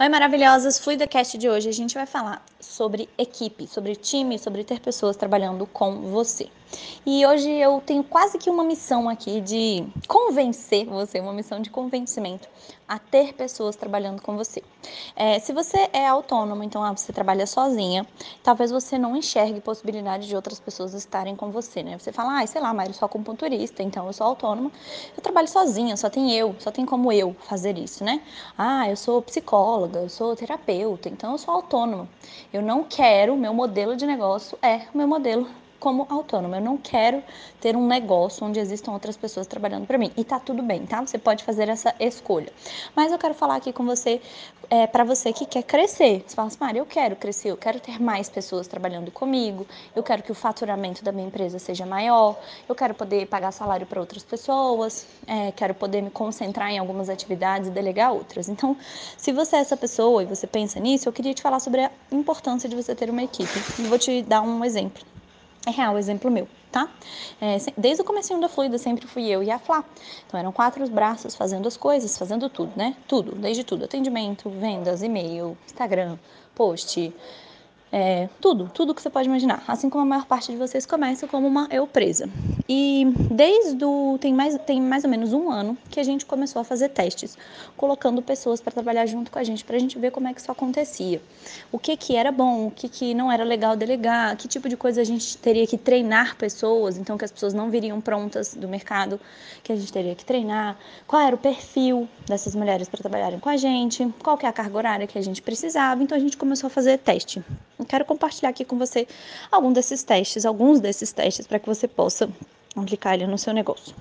Oi, maravilhosas! FluidaCast de hoje a gente vai falar sobre equipe, sobre time, sobre ter pessoas trabalhando com você. E hoje eu tenho quase que uma missão aqui de convencer você, uma missão de convencimento a ter pessoas trabalhando com você. É, se você é autônomo, então ah, você trabalha sozinha, talvez você não enxergue possibilidade de outras pessoas estarem com você, né? Você fala, ah, sei lá, eu sou acupunturista, então eu sou autônoma, eu trabalho sozinha, só tem eu, só tem como eu fazer isso, né? Ah, eu sou psicóloga, eu sou terapeuta, então eu sou autônoma. Eu não quero, meu modelo de negócio é o meu modelo como autônoma. Eu não quero ter um negócio onde existam outras pessoas trabalhando para mim. E tá tudo bem, tá? Você pode fazer essa escolha. Mas eu quero falar aqui com você, é, para você que quer crescer. Você fala assim, Maria, eu quero crescer, eu quero ter mais pessoas trabalhando comigo, eu quero que o faturamento da minha empresa seja maior, eu quero poder pagar salário para outras pessoas, é, quero poder me concentrar em algumas atividades e delegar outras. Então, se você é essa pessoa e você pensa nisso, eu queria te falar sobre a importância de você ter uma equipe. E vou te dar um exemplo. É real, exemplo meu, tá? É, desde o começo da Fluida sempre fui eu e a Flá. Então eram quatro braços fazendo as coisas, fazendo tudo, né? Tudo, desde tudo. Atendimento, vendas, e-mail, Instagram, post, é, tudo, tudo que você pode imaginar. Assim como a maior parte de vocês começa como uma eu presa. E desde o, tem mais tem mais ou menos um ano que a gente começou a fazer testes, colocando pessoas para trabalhar junto com a gente para a gente ver como é que isso acontecia, o que que era bom, o que que não era legal delegar, que tipo de coisa a gente teria que treinar pessoas, então que as pessoas não viriam prontas do mercado, que a gente teria que treinar, qual era o perfil dessas mulheres para trabalharem com a gente, qual que é a carga horária que a gente precisava. Então a gente começou a fazer teste. Eu quero compartilhar aqui com você algum desses testes, alguns desses testes para que você possa aplicar ele no seu negócio.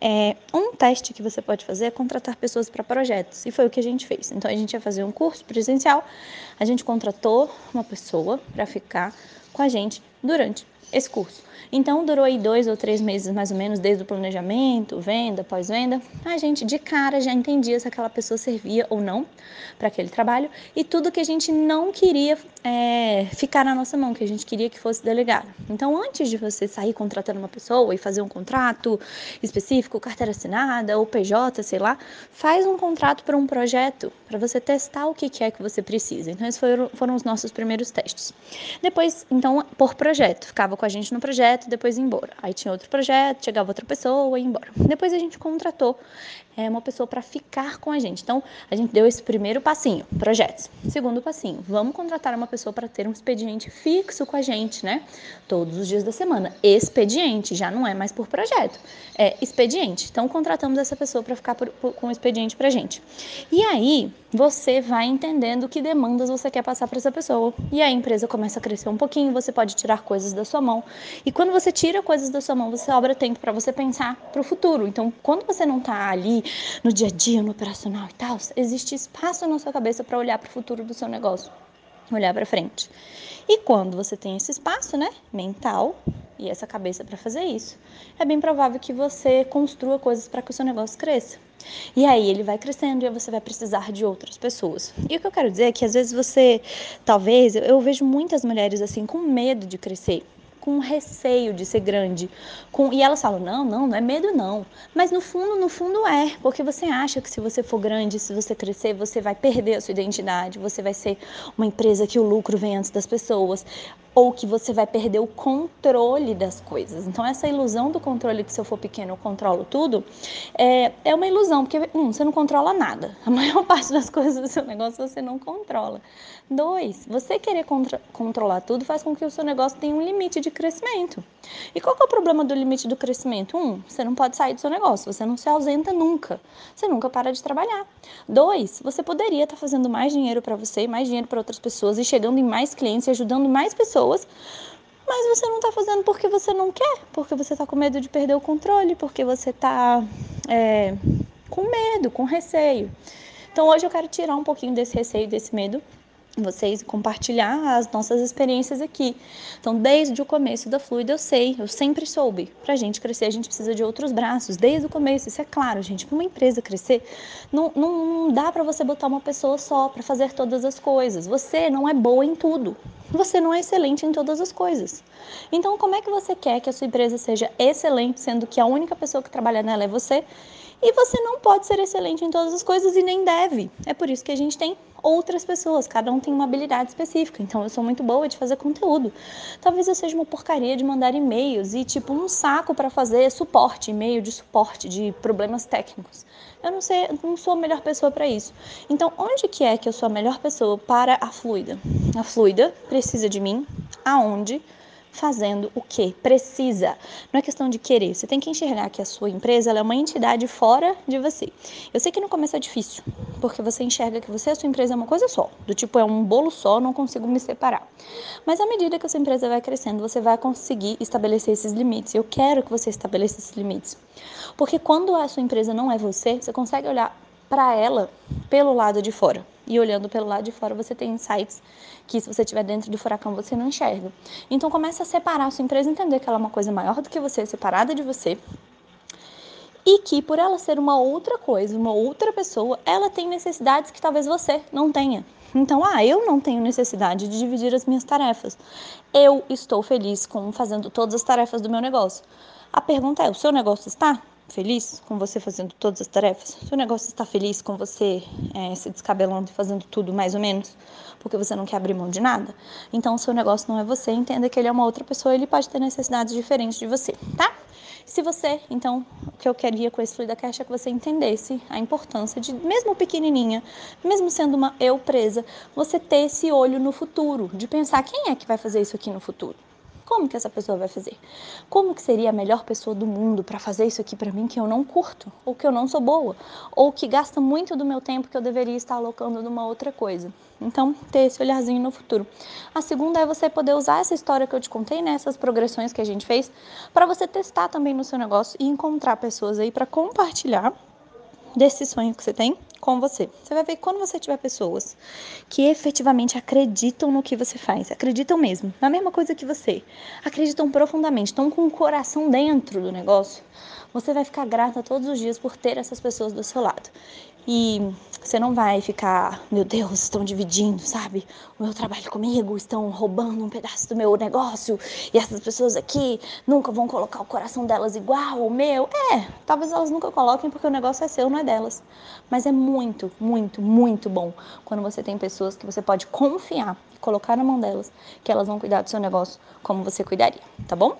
É, um teste que você pode fazer é contratar pessoas para projetos, e foi o que a gente fez. Então, a gente ia fazer um curso presencial, a gente contratou uma pessoa para ficar com a gente durante esse curso. Então, durou aí dois ou três meses, mais ou menos, desde o planejamento, venda, pós-venda. A gente, de cara, já entendia se aquela pessoa servia ou não para aquele trabalho e tudo que a gente não queria é, ficar na nossa mão, que a gente queria que fosse delegado. Então, antes de você sair contratando uma pessoa e fazer um contrato específico, carteira assinada ou PJ, sei lá, faz um contrato para um projeto, para você testar o que é que você precisa. Então, esses foram, foram os nossos primeiros testes. Depois, então, por projeto, ficava com a gente no projeto, depois ia embora. Aí tinha outro projeto, chegava outra pessoa ia embora. Depois a gente contratou é, uma pessoa para ficar com a gente. Então, a gente deu esse primeiro passinho, projetos. Segundo passinho, vamos contratar uma pessoa para ter um expediente fixo com a gente, né? Todos os dias da semana. Expediente, já não é mais por projeto, é expediente. Então, contratamos essa pessoa para ficar por, por, com o expediente para a gente. E aí, você vai entendendo que demandas você quer passar para essa pessoa. E a empresa começa a crescer um pouquinho, você pode tirar coisas da sua mão. E quando você tira coisas da sua mão, você sobra tempo para você pensar para o futuro. Então, quando você não está ali no dia a dia, no operacional e tal, existe espaço na sua cabeça para olhar para o futuro do seu negócio, olhar para frente. E quando você tem esse espaço, né, mental e essa cabeça para fazer isso, é bem provável que você construa coisas para que o seu negócio cresça. E aí ele vai crescendo e você vai precisar de outras pessoas. E o que eu quero dizer é que às vezes você, talvez, eu vejo muitas mulheres assim com medo de crescer com receio de ser grande. Com... E elas falam: não, não, não é medo, não. Mas no fundo, no fundo é, porque você acha que se você for grande, se você crescer, você vai perder a sua identidade, você vai ser uma empresa que o lucro vem antes das pessoas ou que você vai perder o controle das coisas. Então, essa ilusão do controle, que se eu for pequeno eu controlo tudo, é, é uma ilusão, porque, um, você não controla nada. A maior parte das coisas do seu negócio você não controla. Dois, você querer contra, controlar tudo faz com que o seu negócio tenha um limite de crescimento. E qual é o problema do limite do crescimento? Um, você não pode sair do seu negócio, você não se ausenta nunca, você nunca para de trabalhar. Dois, você poderia estar fazendo mais dinheiro para você, mais dinheiro para outras pessoas e chegando em mais clientes e ajudando mais pessoas, mas você não está fazendo porque você não quer, porque você está com medo de perder o controle, porque você está é, com medo, com receio. Então hoje eu quero tirar um pouquinho desse receio, desse medo vocês compartilhar as nossas experiências aqui. Então, desde o começo da Fluida, eu sei, eu sempre soube. Para a gente crescer, a gente precisa de outros braços. Desde o começo, isso é claro, gente. Para uma empresa crescer, não, não, não dá para você botar uma pessoa só para fazer todas as coisas. Você não é boa em tudo. Você não é excelente em todas as coisas. Então, como é que você quer que a sua empresa seja excelente, sendo que a única pessoa que trabalha nela é você? E você não pode ser excelente em todas as coisas e nem deve. É por isso que a gente tem outras pessoas, cada um tem uma habilidade específica. Então eu sou muito boa de fazer conteúdo. Talvez eu seja uma porcaria de mandar e-mails e tipo um saco para fazer suporte, e-mail de suporte de problemas técnicos. Eu não sei, não sou a melhor pessoa para isso. Então, onde que é que eu sou a melhor pessoa para a fluida? A fluida precisa de mim aonde fazendo o que precisa. Não é questão de querer. Você tem que enxergar que a sua empresa é uma entidade fora de você. Eu sei que no começo é difícil, porque você enxerga que você e a sua empresa é uma coisa só. Do tipo, é um bolo só, não consigo me separar. Mas à medida que a sua empresa vai crescendo, você vai conseguir estabelecer esses limites. Eu quero que você estabeleça esses limites. Porque quando a sua empresa não é você, você consegue olhar para ela pelo lado de fora. E olhando pelo lado de fora, você tem insights que se você estiver dentro do furacão, você não enxerga. Então comece a separar a sua empresa, entender que ela é uma coisa maior do que você, separada de você. E que por ela ser uma outra coisa, uma outra pessoa, ela tem necessidades que talvez você não tenha. Então, ah, eu não tenho necessidade de dividir as minhas tarefas. Eu estou feliz com fazendo todas as tarefas do meu negócio. A pergunta é: o seu negócio está? Feliz com você fazendo todas as tarefas? Seu negócio está feliz com você é, se descabelando e fazendo tudo mais ou menos? Porque você não quer abrir mão de nada? Então, o seu negócio não é você. Entenda que ele é uma outra pessoa ele pode ter necessidades diferentes de você, tá? Se você, então, o que eu queria com esse Fluida Cash é que você entendesse a importância de, mesmo pequenininha, mesmo sendo uma eu presa, você ter esse olho no futuro, de pensar quem é que vai fazer isso aqui no futuro. Como que essa pessoa vai fazer? Como que seria a melhor pessoa do mundo para fazer isso aqui para mim que eu não curto, ou que eu não sou boa, ou que gasta muito do meu tempo que eu deveria estar alocando numa outra coisa? Então, ter esse olharzinho no futuro. A segunda é você poder usar essa história que eu te contei, né, progressões que a gente fez, para você testar também no seu negócio e encontrar pessoas aí para compartilhar desse sonho que você tem com você. Você vai ver quando você tiver pessoas que efetivamente acreditam no que você faz, acreditam mesmo, na mesma coisa que você, acreditam profundamente, estão com o coração dentro do negócio, você vai ficar grata todos os dias por ter essas pessoas do seu lado. E você não vai ficar, meu Deus, estão dividindo, sabe? O meu trabalho comigo, estão roubando um pedaço do meu negócio e essas pessoas aqui nunca vão colocar o coração delas igual ao meu. É, talvez elas nunca coloquem porque o negócio é seu, não é delas. Mas é muito, muito, muito bom quando você tem pessoas que você pode confiar e colocar na mão delas que elas vão cuidar do seu negócio como você cuidaria, tá bom?